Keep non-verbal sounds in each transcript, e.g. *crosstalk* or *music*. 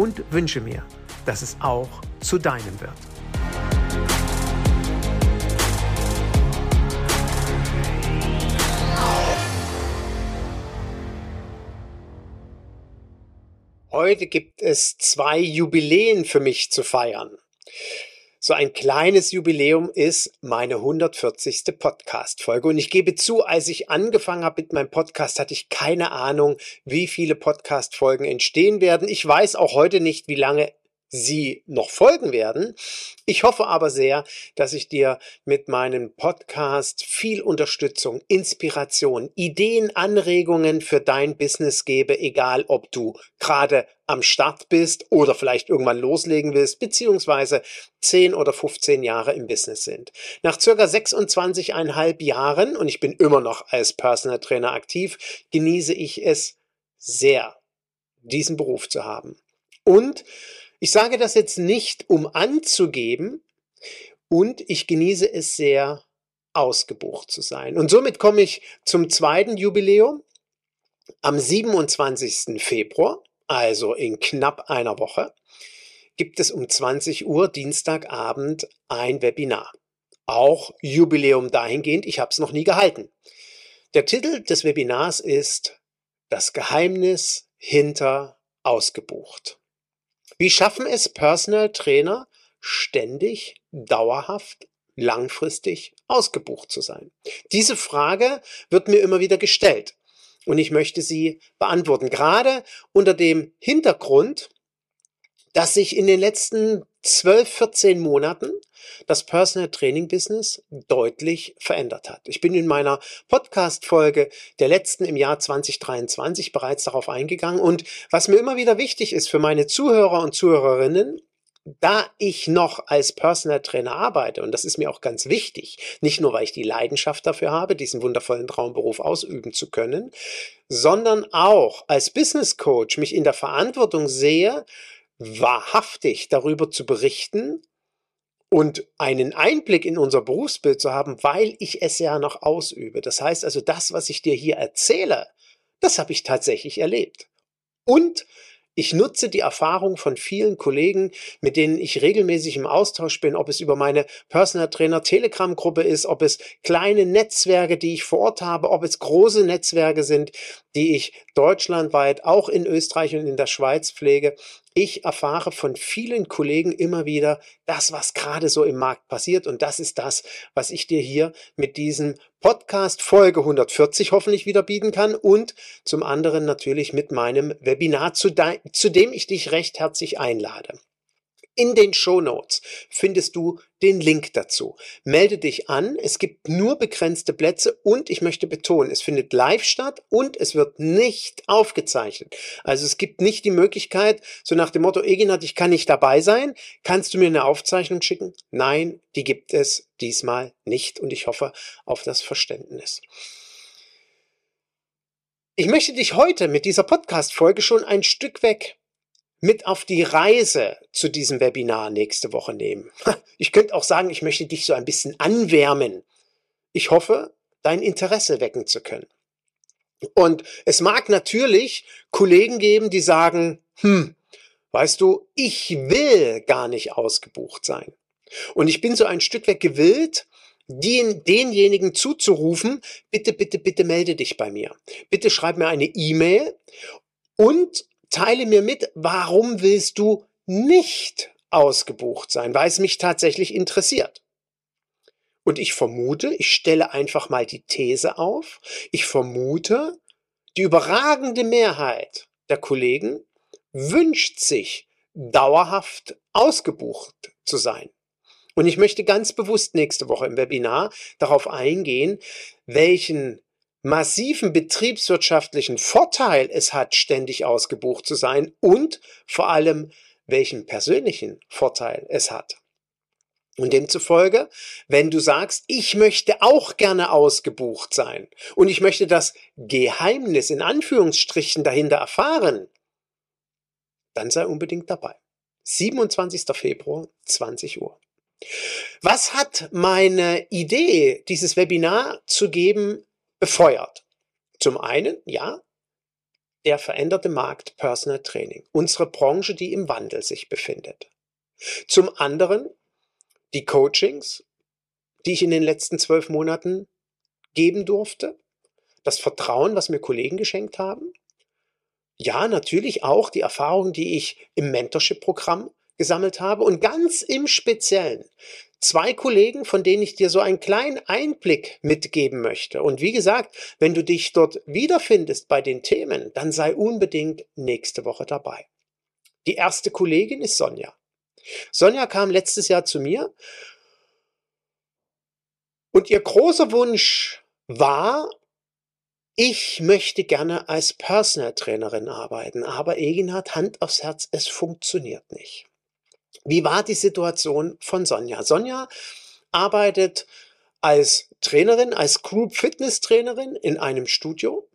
und wünsche mir, dass es auch zu deinem wird. Heute gibt es zwei Jubiläen für mich zu feiern. So ein kleines Jubiläum ist meine 140. Podcast-Folge. Und ich gebe zu, als ich angefangen habe mit meinem Podcast, hatte ich keine Ahnung, wie viele Podcast-Folgen entstehen werden. Ich weiß auch heute nicht, wie lange sie noch folgen werden. Ich hoffe aber sehr, dass ich dir mit meinem Podcast viel Unterstützung, Inspiration, Ideen, Anregungen für dein Business gebe, egal ob du gerade am Start bist oder vielleicht irgendwann loslegen willst, beziehungsweise 10 oder 15 Jahre im Business sind. Nach circa 26,5 Jahren, und ich bin immer noch als Personal Trainer aktiv, genieße ich es sehr, diesen Beruf zu haben. Und ich sage das jetzt nicht, um anzugeben und ich genieße es sehr, ausgebucht zu sein. Und somit komme ich zum zweiten Jubiläum. Am 27. Februar, also in knapp einer Woche, gibt es um 20 Uhr Dienstagabend ein Webinar. Auch Jubiläum dahingehend, ich habe es noch nie gehalten. Der Titel des Webinars ist Das Geheimnis hinter ausgebucht. Wie schaffen es Personal Trainer ständig, dauerhaft, langfristig ausgebucht zu sein? Diese Frage wird mir immer wieder gestellt und ich möchte sie beantworten. Gerade unter dem Hintergrund, dass sich in den letzten 12, 14 Monaten das Personal Training Business deutlich verändert hat. Ich bin in meiner Podcast-Folge der letzten im Jahr 2023 bereits darauf eingegangen. Und was mir immer wieder wichtig ist für meine Zuhörer und Zuhörerinnen, da ich noch als Personal Trainer arbeite, und das ist mir auch ganz wichtig, nicht nur weil ich die Leidenschaft dafür habe, diesen wundervollen Traumberuf ausüben zu können, sondern auch als Business Coach mich in der Verantwortung sehe, wahrhaftig darüber zu berichten und einen Einblick in unser Berufsbild zu haben, weil ich es ja noch ausübe. Das heißt also, das, was ich dir hier erzähle, das habe ich tatsächlich erlebt. Und ich nutze die Erfahrung von vielen Kollegen, mit denen ich regelmäßig im Austausch bin, ob es über meine Personal Trainer Telegram Gruppe ist, ob es kleine Netzwerke, die ich vor Ort habe, ob es große Netzwerke sind, die ich deutschlandweit auch in Österreich und in der Schweiz pflege. Ich erfahre von vielen Kollegen immer wieder das, was gerade so im Markt passiert. Und das ist das, was ich dir hier mit diesem Podcast Folge 140 hoffentlich wieder bieten kann. Und zum anderen natürlich mit meinem Webinar, zu, zu dem ich dich recht herzlich einlade. In den Show Notes findest du den Link dazu. Melde dich an. Es gibt nur begrenzte Plätze und ich möchte betonen, es findet live statt und es wird nicht aufgezeichnet. Also es gibt nicht die Möglichkeit, so nach dem Motto, Eginat, ich kann nicht dabei sein. Kannst du mir eine Aufzeichnung schicken? Nein, die gibt es diesmal nicht und ich hoffe auf das Verständnis. Ich möchte dich heute mit dieser Podcast-Folge schon ein Stück weg mit auf die Reise zu diesem Webinar nächste Woche nehmen. *laughs* Ich könnte auch sagen, ich möchte dich so ein bisschen anwärmen. Ich hoffe, dein Interesse wecken zu können. Und es mag natürlich Kollegen geben, die sagen, hm, weißt du, ich will gar nicht ausgebucht sein. Und ich bin so ein Stück weg gewillt, den, denjenigen zuzurufen, bitte, bitte, bitte melde dich bei mir. Bitte schreib mir eine E-Mail und teile mir mit, warum willst du nicht ausgebucht sein, weil es mich tatsächlich interessiert. Und ich vermute, ich stelle einfach mal die These auf, ich vermute, die überragende Mehrheit der Kollegen wünscht sich dauerhaft ausgebucht zu sein. Und ich möchte ganz bewusst nächste Woche im Webinar darauf eingehen, welchen massiven betriebswirtschaftlichen Vorteil es hat, ständig ausgebucht zu sein und vor allem, welchen persönlichen Vorteil es hat. Und demzufolge, wenn du sagst, ich möchte auch gerne ausgebucht sein und ich möchte das Geheimnis in Anführungsstrichen dahinter erfahren, dann sei unbedingt dabei. 27. Februar, 20 Uhr. Was hat meine Idee, dieses Webinar zu geben, befeuert? Zum einen, ja, der veränderte Markt Personal Training, unsere Branche, die im Wandel sich befindet. Zum anderen die Coachings, die ich in den letzten zwölf Monaten geben durfte, das Vertrauen, was mir Kollegen geschenkt haben. Ja, natürlich auch die Erfahrungen, die ich im Mentorship-Programm gesammelt habe und ganz im Speziellen zwei Kollegen, von denen ich dir so einen kleinen Einblick mitgeben möchte. Und wie gesagt, wenn du dich dort wiederfindest bei den Themen, dann sei unbedingt nächste Woche dabei. Die erste Kollegin ist Sonja. Sonja kam letztes Jahr zu mir und ihr großer Wunsch war, ich möchte gerne als Personal Trainerin arbeiten, aber Eginhard, Hand aufs Herz, es funktioniert nicht. Wie war die Situation von Sonja? Sonja arbeitet als Trainerin, als Group Fitness Trainerin in einem Studio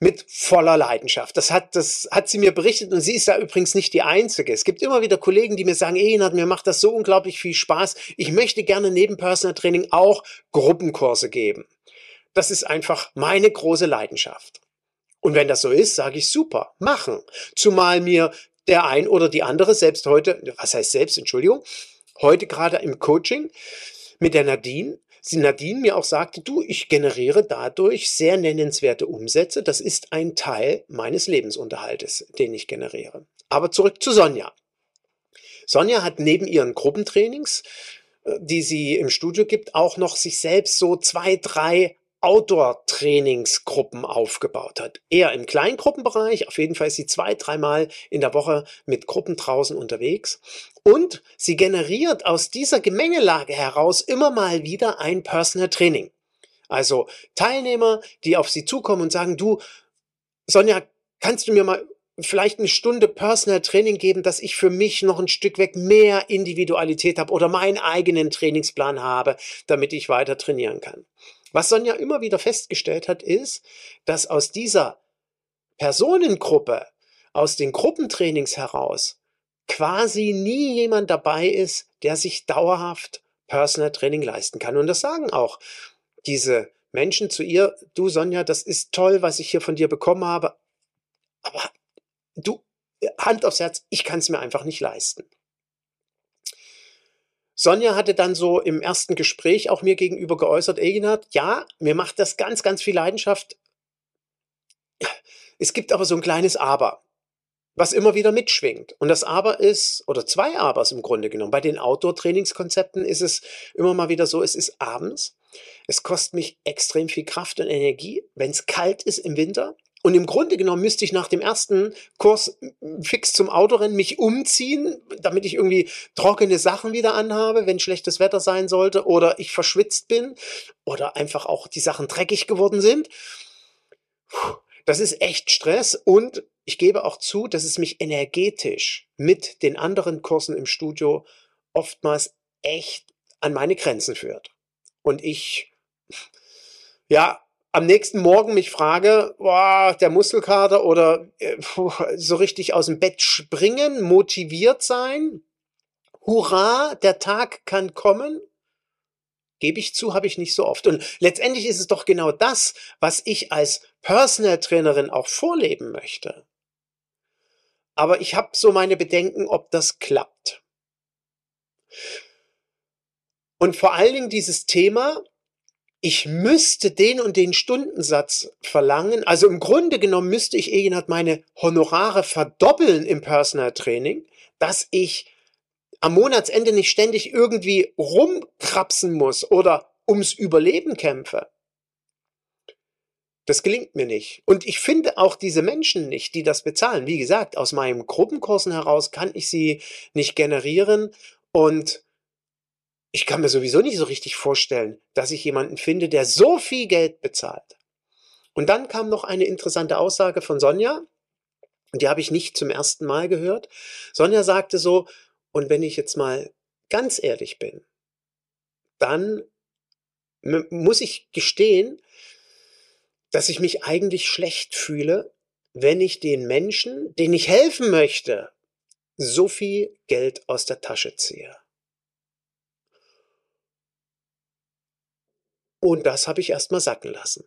mit voller Leidenschaft. Das hat, das hat sie mir berichtet und sie ist da übrigens nicht die Einzige. Es gibt immer wieder Kollegen, die mir sagen, Ehenhard, mir macht das so unglaublich viel Spaß. Ich möchte gerne neben Personal Training auch Gruppenkurse geben. Das ist einfach meine große Leidenschaft. Und wenn das so ist, sage ich super, machen. Zumal mir der ein oder die andere selbst heute, was heißt selbst, Entschuldigung, heute gerade im Coaching mit der Nadine, sie Nadine mir auch sagte, du, ich generiere dadurch sehr nennenswerte Umsätze. Das ist ein Teil meines Lebensunterhaltes, den ich generiere. Aber zurück zu Sonja. Sonja hat neben ihren Gruppentrainings, äh, die sie im Studio gibt, auch noch sich selbst so zwei, drei Outdoor-Trainingsgruppen aufgebaut hat. Eher im Kleingruppenbereich, auf jeden Fall ist sie zwei, dreimal in der Woche mit Gruppen draußen unterwegs. Und sie generiert aus dieser Gemengelage heraus immer mal wieder ein Personal Training. Also Teilnehmer, die auf sie zukommen und sagen, du, Sonja, kannst du mir mal vielleicht eine Stunde Personal Training geben, dass ich für mich noch ein Stück weg mehr Individualität habe oder meinen eigenen Trainingsplan habe, damit ich weiter trainieren kann. Was Sonja immer wieder festgestellt hat, ist, dass aus dieser Personengruppe, aus den Gruppentrainings heraus, quasi nie jemand dabei ist, der sich dauerhaft Personal Training leisten kann. Und das sagen auch diese Menschen zu ihr, du Sonja, das ist toll, was ich hier von dir bekommen habe, aber du, Hand aufs Herz, ich kann es mir einfach nicht leisten. Sonja hatte dann so im ersten Gespräch auch mir gegenüber geäußert, Eginhard, ja, mir macht das ganz, ganz viel Leidenschaft. Es gibt aber so ein kleines Aber, was immer wieder mitschwingt. Und das Aber ist, oder zwei Abers im Grunde genommen. Bei den Outdoor-Trainingskonzepten ist es immer mal wieder so, es ist abends. Es kostet mich extrem viel Kraft und Energie, wenn es kalt ist im Winter. Und im Grunde genommen müsste ich nach dem ersten Kurs fix zum Autorennen mich umziehen, damit ich irgendwie trockene Sachen wieder anhabe, wenn schlechtes Wetter sein sollte oder ich verschwitzt bin oder einfach auch die Sachen dreckig geworden sind. Das ist echt Stress und ich gebe auch zu, dass es mich energetisch mit den anderen Kursen im Studio oftmals echt an meine Grenzen führt. Und ich, ja, am nächsten Morgen mich frage, boah, der Muskelkater oder äh, so richtig aus dem Bett springen, motiviert sein, hurra, der Tag kann kommen, gebe ich zu, habe ich nicht so oft. Und letztendlich ist es doch genau das, was ich als Personal Trainerin auch vorleben möchte. Aber ich habe so meine Bedenken, ob das klappt. Und vor allen Dingen dieses Thema, ich müsste den und den Stundensatz verlangen. Also im Grunde genommen müsste ich Egenhard meine Honorare verdoppeln im Personal Training, dass ich am Monatsende nicht ständig irgendwie rumkrapsen muss oder ums Überleben kämpfe. Das gelingt mir nicht. Und ich finde auch diese Menschen nicht, die das bezahlen. Wie gesagt, aus meinen Gruppenkursen heraus kann ich sie nicht generieren und ich kann mir sowieso nicht so richtig vorstellen, dass ich jemanden finde, der so viel Geld bezahlt. Und dann kam noch eine interessante Aussage von Sonja, die habe ich nicht zum ersten Mal gehört. Sonja sagte so, und wenn ich jetzt mal ganz ehrlich bin, dann muss ich gestehen, dass ich mich eigentlich schlecht fühle, wenn ich den Menschen, denen ich helfen möchte, so viel Geld aus der Tasche ziehe. Und das habe ich erstmal sacken lassen.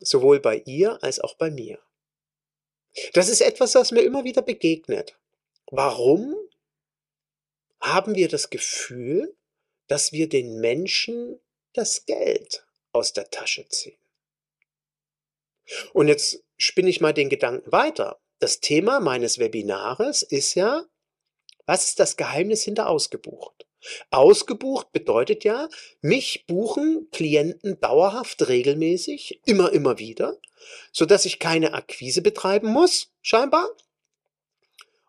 Sowohl bei ihr als auch bei mir. Das ist etwas, was mir immer wieder begegnet. Warum haben wir das Gefühl, dass wir den Menschen das Geld aus der Tasche ziehen? Und jetzt spinne ich mal den Gedanken weiter. Das Thema meines Webinares ist ja, was ist das Geheimnis hinter ausgebucht? Ausgebucht bedeutet ja, mich buchen Klienten dauerhaft, regelmäßig, immer, immer wieder, so dass ich keine Akquise betreiben muss, scheinbar.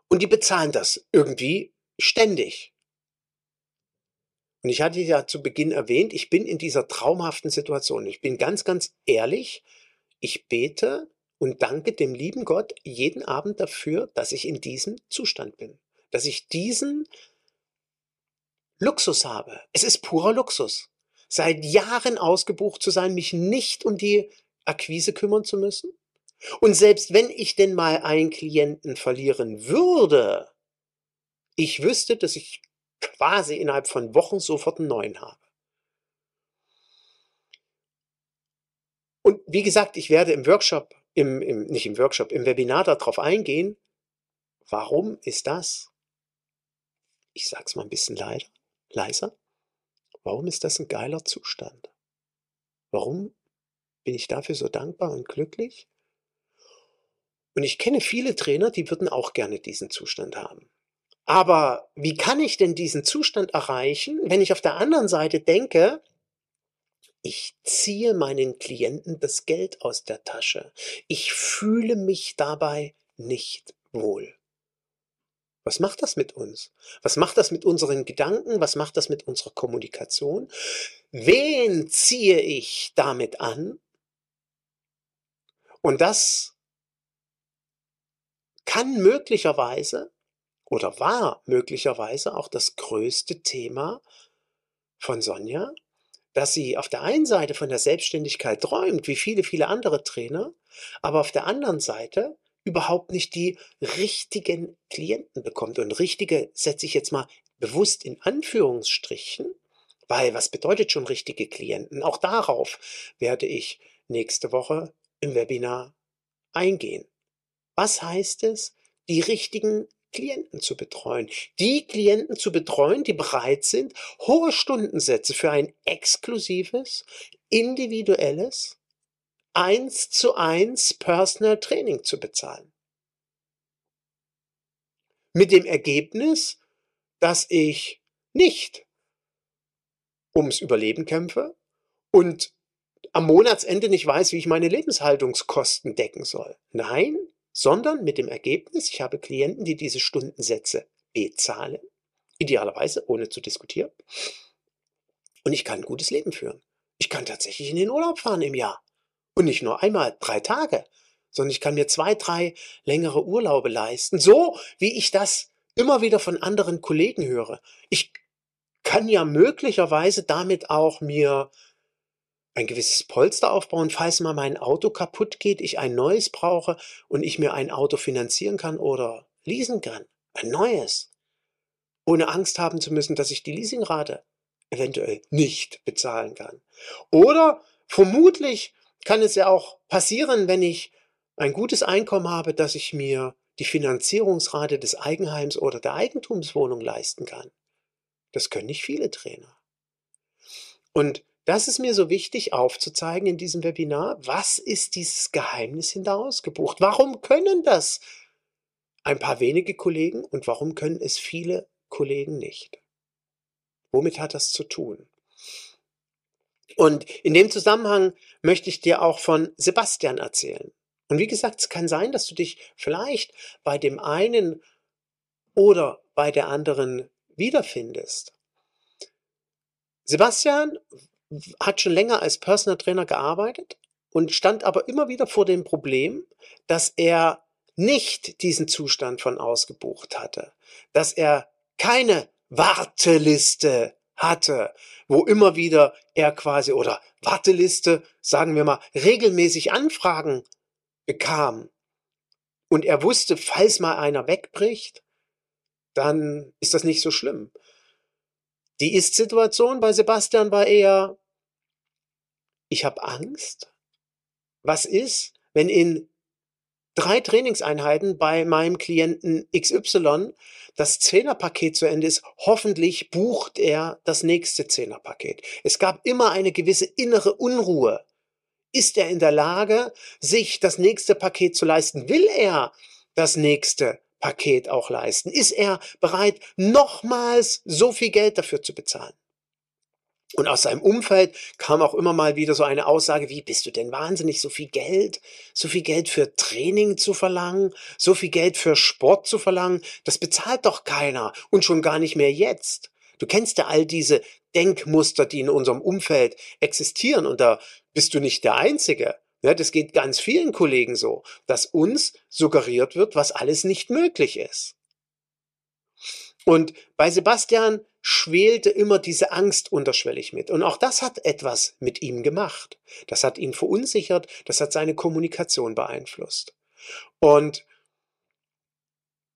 Und die bezahlen das irgendwie ständig. Und ich hatte ja zu Beginn erwähnt, ich bin in dieser traumhaften Situation. Ich bin ganz, ganz ehrlich. Ich bete und danke dem lieben Gott jeden Abend dafür, dass ich in diesem Zustand bin. Dass ich diesen Luxus habe. Es ist purer Luxus. Seit Jahren ausgebucht zu sein, mich nicht um die Akquise kümmern zu müssen. Und selbst wenn ich denn mal einen Klienten verlieren würde, ich wüsste, dass ich quasi innerhalb von Wochen sofort einen neuen habe. Und wie gesagt, ich werde im Workshop, im, im, nicht im Workshop, im Webinar darauf eingehen, warum ist das? Ich sag's mal ein bisschen leider leiser? Warum ist das ein geiler Zustand? Warum bin ich dafür so dankbar und glücklich? Und ich kenne viele Trainer, die würden auch gerne diesen Zustand haben. Aber wie kann ich denn diesen Zustand erreichen, wenn ich auf der anderen Seite denke, ich ziehe meinen Klienten das Geld aus der Tasche. Ich fühle mich dabei nicht wohl. Was macht das mit uns? Was macht das mit unseren Gedanken? Was macht das mit unserer Kommunikation? Wen ziehe ich damit an? Und das kann möglicherweise oder war möglicherweise auch das größte Thema von Sonja, dass sie auf der einen Seite von der Selbstständigkeit träumt, wie viele, viele andere Trainer, aber auf der anderen Seite überhaupt nicht die richtigen Klienten bekommt. Und richtige setze ich jetzt mal bewusst in Anführungsstrichen, weil was bedeutet schon richtige Klienten? Auch darauf werde ich nächste Woche im Webinar eingehen. Was heißt es, die richtigen Klienten zu betreuen? Die Klienten zu betreuen, die bereit sind, hohe Stundensätze für ein exklusives, individuelles, eins zu eins Personal Training zu bezahlen. Mit dem Ergebnis, dass ich nicht ums Überleben kämpfe und am Monatsende nicht weiß, wie ich meine Lebenshaltungskosten decken soll. Nein, sondern mit dem Ergebnis, ich habe Klienten, die diese Stundensätze bezahlen, idealerweise ohne zu diskutieren. Und ich kann ein gutes Leben führen. Ich kann tatsächlich in den Urlaub fahren im Jahr. Und nicht nur einmal, drei Tage, sondern ich kann mir zwei, drei längere Urlaube leisten. So wie ich das immer wieder von anderen Kollegen höre. Ich kann ja möglicherweise damit auch mir ein gewisses Polster aufbauen, falls mal mein Auto kaputt geht, ich ein neues brauche und ich mir ein Auto finanzieren kann oder leasen kann. Ein neues. Ohne Angst haben zu müssen, dass ich die Leasingrate eventuell nicht bezahlen kann. Oder vermutlich kann es ja auch passieren, wenn ich ein gutes Einkommen habe, dass ich mir die Finanzierungsrate des Eigenheims oder der Eigentumswohnung leisten kann. Das können nicht viele Trainer. Und das ist mir so wichtig aufzuzeigen in diesem Webinar. Was ist dieses Geheimnis hinter ausgebucht? Warum können das ein paar wenige Kollegen und warum können es viele Kollegen nicht? Womit hat das zu tun? Und in dem Zusammenhang möchte ich dir auch von Sebastian erzählen. Und wie gesagt, es kann sein, dass du dich vielleicht bei dem einen oder bei der anderen wiederfindest. Sebastian hat schon länger als Personal Trainer gearbeitet und stand aber immer wieder vor dem Problem, dass er nicht diesen Zustand von ausgebucht hatte, dass er keine Warteliste hatte, wo immer wieder er quasi oder Warteliste, sagen wir mal, regelmäßig Anfragen bekam. Und er wusste, falls mal einer wegbricht, dann ist das nicht so schlimm. Die Ist-Situation bei Sebastian war eher, ich habe Angst. Was ist, wenn in drei Trainingseinheiten bei meinem Klienten XY das Zehnerpaket zu Ende ist, hoffentlich bucht er das nächste Zehnerpaket. Es gab immer eine gewisse innere Unruhe. Ist er in der Lage, sich das nächste Paket zu leisten? Will er das nächste Paket auch leisten? Ist er bereit, nochmals so viel Geld dafür zu bezahlen? Und aus seinem Umfeld kam auch immer mal wieder so eine Aussage wie, bist du denn wahnsinnig, so viel Geld, so viel Geld für Training zu verlangen, so viel Geld für Sport zu verlangen, das bezahlt doch keiner und schon gar nicht mehr jetzt. Du kennst ja all diese Denkmuster, die in unserem Umfeld existieren und da bist du nicht der Einzige. Ja, das geht ganz vielen Kollegen so, dass uns suggeriert wird, was alles nicht möglich ist. Und bei Sebastian schwelte immer diese Angst unterschwellig mit. Und auch das hat etwas mit ihm gemacht. Das hat ihn verunsichert, das hat seine Kommunikation beeinflusst. Und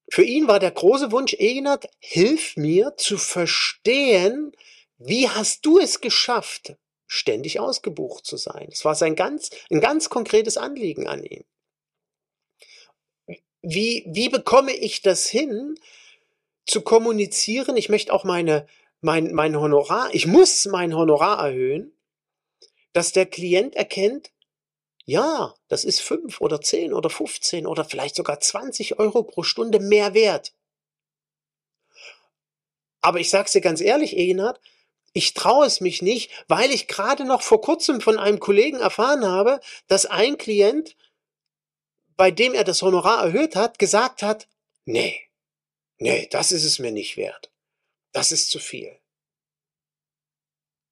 für ihn war der große Wunsch, Egenert, hilf mir zu verstehen, wie hast du es geschafft, ständig ausgebucht zu sein? Das war sein ganz, ein ganz konkretes Anliegen an ihn. Wie, wie bekomme ich das hin, zu kommunizieren, ich möchte auch meine, mein, mein Honorar, ich muss mein Honorar erhöhen, dass der Klient erkennt, ja, das ist fünf oder zehn oder 15 oder vielleicht sogar 20 Euro pro Stunde mehr wert. Aber ich sag's dir ganz ehrlich, Egenhard, ich traue es mich nicht, weil ich gerade noch vor kurzem von einem Kollegen erfahren habe, dass ein Klient, bei dem er das Honorar erhöht hat, gesagt hat, nee, Nee, das ist es mir nicht wert. Das ist zu viel.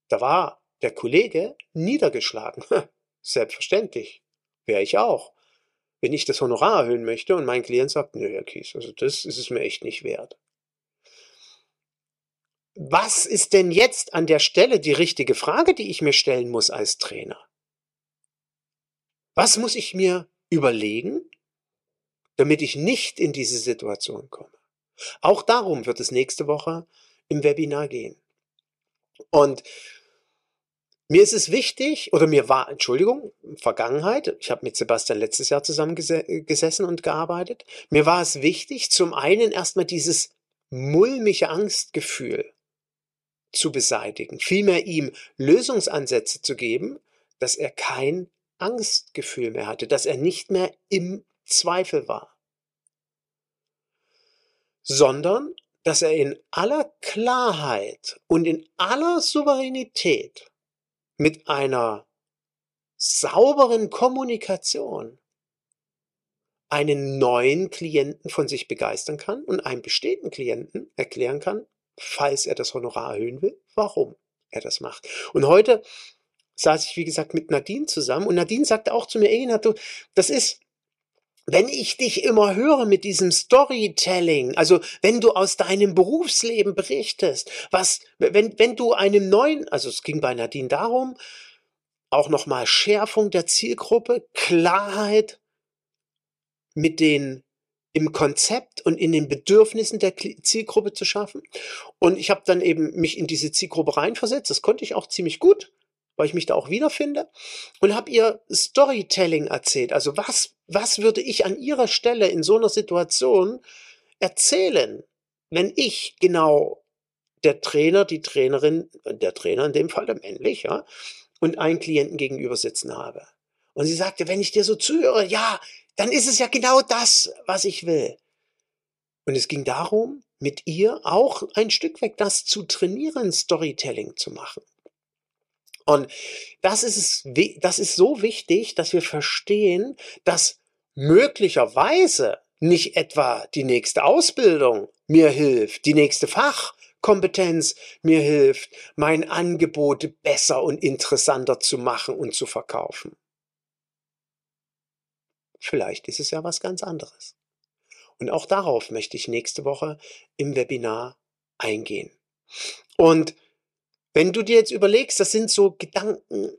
Da war der Kollege niedergeschlagen. *laughs* Selbstverständlich. Wäre ich auch. Wenn ich das Honorar erhöhen möchte und mein Klient sagt, nö, Herr Kies, also das ist es mir echt nicht wert. Was ist denn jetzt an der Stelle die richtige Frage, die ich mir stellen muss als Trainer? Was muss ich mir überlegen, damit ich nicht in diese Situation komme? Auch darum wird es nächste Woche im Webinar gehen. Und mir ist es wichtig, oder mir war, Entschuldigung, Vergangenheit, ich habe mit Sebastian letztes Jahr zusammen gesessen und gearbeitet, mir war es wichtig, zum einen erstmal dieses mulmige Angstgefühl zu beseitigen, vielmehr ihm Lösungsansätze zu geben, dass er kein Angstgefühl mehr hatte, dass er nicht mehr im Zweifel war sondern dass er in aller Klarheit und in aller Souveränität mit einer sauberen Kommunikation einen neuen Klienten von sich begeistern kann und einem bestehenden Klienten erklären kann, falls er das Honorar erhöhen will, warum er das macht. Und heute saß ich, wie gesagt, mit Nadine zusammen und Nadine sagte auch zu mir, du, das ist, wenn ich dich immer höre mit diesem Storytelling, also wenn du aus deinem Berufsleben berichtest, was, wenn, wenn du einem neuen, also es ging bei Nadine darum, auch nochmal Schärfung der Zielgruppe, Klarheit mit den im Konzept und in den Bedürfnissen der Zielgruppe zu schaffen. Und ich habe dann eben mich in diese Zielgruppe reinversetzt. Das konnte ich auch ziemlich gut weil ich mich da auch wiederfinde und habe ihr Storytelling erzählt. Also was, was würde ich an ihrer Stelle in so einer Situation erzählen, wenn ich genau der Trainer, die Trainerin, der Trainer in dem Fall, der männlich, ja, und einen Klienten gegenüber sitzen habe. Und sie sagte, wenn ich dir so zuhöre, ja, dann ist es ja genau das, was ich will. Und es ging darum, mit ihr auch ein Stück weg das zu trainieren, Storytelling zu machen. Und das ist, das ist so wichtig, dass wir verstehen, dass möglicherweise nicht etwa die nächste Ausbildung mir hilft, die nächste Fachkompetenz mir hilft, mein Angebot besser und interessanter zu machen und zu verkaufen. Vielleicht ist es ja was ganz anderes. Und auch darauf möchte ich nächste Woche im Webinar eingehen. Und wenn du dir jetzt überlegst, das sind so Gedanken,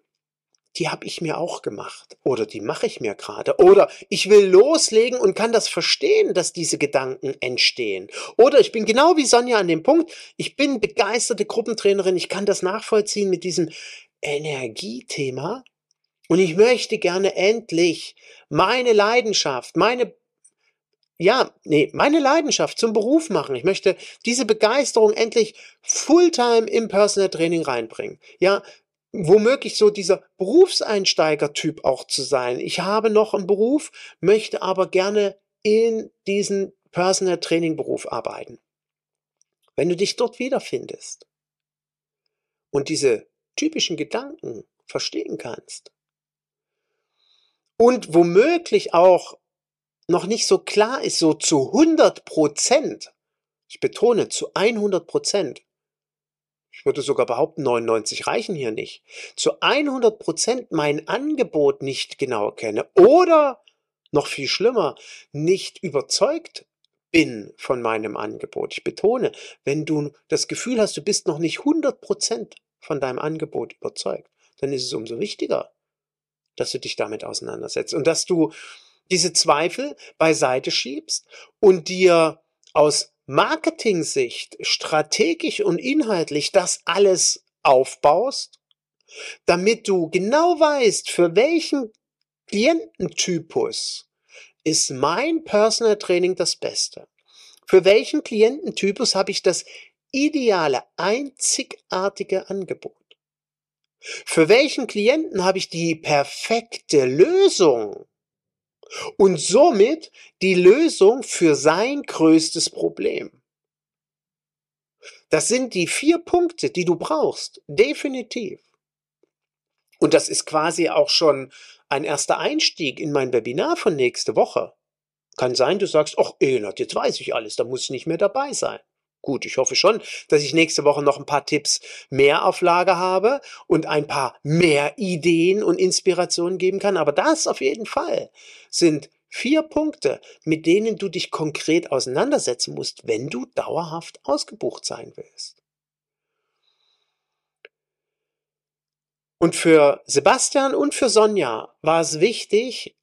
die habe ich mir auch gemacht oder die mache ich mir gerade oder ich will loslegen und kann das verstehen, dass diese Gedanken entstehen. Oder ich bin genau wie Sonja an dem Punkt, ich bin begeisterte Gruppentrainerin, ich kann das nachvollziehen mit diesem Energiethema und ich möchte gerne endlich meine Leidenschaft, meine ja, nee, meine Leidenschaft zum Beruf machen. Ich möchte diese Begeisterung endlich Fulltime im Personal Training reinbringen. Ja, womöglich so dieser Berufseinsteiger-Typ auch zu sein. Ich habe noch einen Beruf, möchte aber gerne in diesen Personal Training Beruf arbeiten. Wenn du dich dort wiederfindest und diese typischen Gedanken verstehen kannst und womöglich auch noch nicht so klar ist, so zu 100 Prozent, ich betone zu 100 Prozent, ich würde sogar behaupten, 99 reichen hier nicht, zu 100 Prozent mein Angebot nicht genau kenne oder noch viel schlimmer, nicht überzeugt bin von meinem Angebot. Ich betone, wenn du das Gefühl hast, du bist noch nicht 100 Prozent von deinem Angebot überzeugt, dann ist es umso wichtiger, dass du dich damit auseinandersetzt und dass du diese Zweifel beiseite schiebst und dir aus Marketing-Sicht strategisch und inhaltlich das alles aufbaust, damit du genau weißt, für welchen Kliententypus ist mein Personal Training das Beste. Für welchen Kliententypus habe ich das ideale, einzigartige Angebot? Für welchen Klienten habe ich die perfekte Lösung? Und somit die Lösung für sein größtes Problem. Das sind die vier Punkte, die du brauchst, definitiv. Und das ist quasi auch schon ein erster Einstieg in mein Webinar von nächste Woche. Kann sein, du sagst, ach Elert, jetzt weiß ich alles, da muss ich nicht mehr dabei sein. Gut, ich hoffe schon, dass ich nächste Woche noch ein paar Tipps mehr auf Lager habe und ein paar mehr Ideen und Inspirationen geben kann. Aber das auf jeden Fall sind vier Punkte, mit denen du dich konkret auseinandersetzen musst, wenn du dauerhaft ausgebucht sein willst. Und für Sebastian und für Sonja war es wichtig,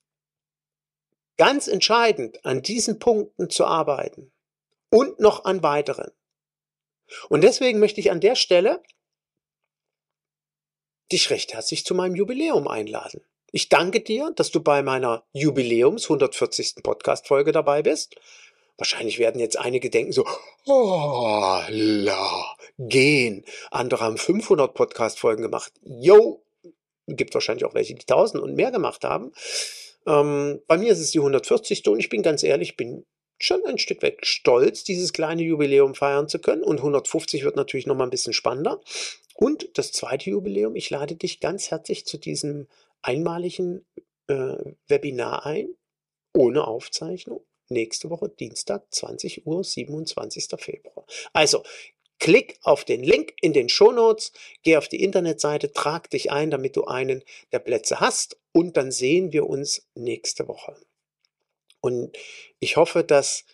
ganz entscheidend an diesen Punkten zu arbeiten und noch an weiteren. Und deswegen möchte ich an der Stelle dich recht herzlich zu meinem Jubiläum einladen. Ich danke dir, dass du bei meiner Jubiläums 140. Podcast-Folge dabei bist. Wahrscheinlich werden jetzt einige denken so, oh, la, gehen. Andere haben 500 Podcast-Folgen gemacht. Yo, gibt wahrscheinlich auch welche, die 1000 und mehr gemacht haben. Ähm, bei mir ist es die 140. und ich bin ganz ehrlich, bin schon ein Stück weit stolz, dieses kleine Jubiläum feiern zu können. Und 150 wird natürlich noch mal ein bisschen spannender. Und das zweite Jubiläum, ich lade dich ganz herzlich zu diesem einmaligen äh, Webinar ein, ohne Aufzeichnung. Nächste Woche Dienstag, 20 Uhr, 27. Februar. Also Klick auf den Link in den Shownotes, geh auf die Internetseite, trag dich ein, damit du einen der Plätze hast und dann sehen wir uns nächste Woche. Und ich hoffe, dass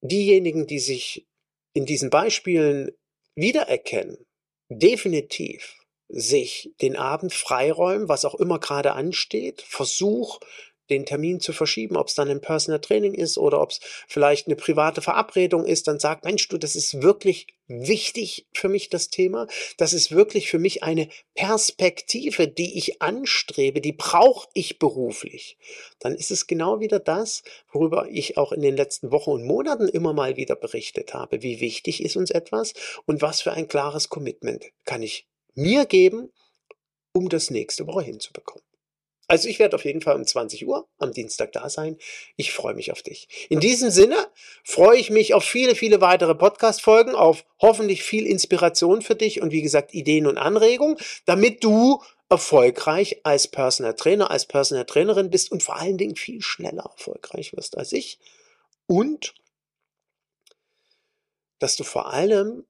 diejenigen, die sich in diesen Beispielen wiedererkennen, definitiv sich den Abend freiräumen, was auch immer gerade ansteht, Versuch, den Termin zu verschieben, ob es dann ein Personal Training ist oder ob es vielleicht eine private Verabredung ist, dann sagt, Mensch, du, das ist wirklich wichtig für mich, das Thema. Das ist wirklich für mich eine Perspektive, die ich anstrebe, die brauche ich beruflich. Dann ist es genau wieder das, worüber ich auch in den letzten Wochen und Monaten immer mal wieder berichtet habe. Wie wichtig ist uns etwas und was für ein klares Commitment kann ich mir geben, um das nächste Woche hinzubekommen. Also ich werde auf jeden Fall um 20 Uhr am Dienstag da sein. Ich freue mich auf dich. In diesem Sinne freue ich mich auf viele, viele weitere Podcast-Folgen, auf hoffentlich viel Inspiration für dich und wie gesagt Ideen und Anregungen, damit du erfolgreich als Personal Trainer, als Personal Trainerin bist und vor allen Dingen viel schneller erfolgreich wirst als ich. Und dass du vor allem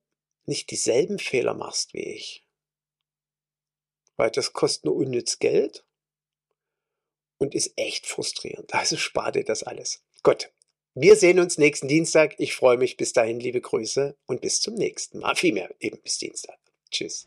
nicht dieselben Fehler machst wie ich. Weil das kostet nur unnütz Geld und ist echt frustrierend. Also spar dir das alles. Gut. Wir sehen uns nächsten Dienstag. Ich freue mich. Bis dahin liebe Grüße und bis zum nächsten Mal. Vielmehr eben bis Dienstag. Tschüss.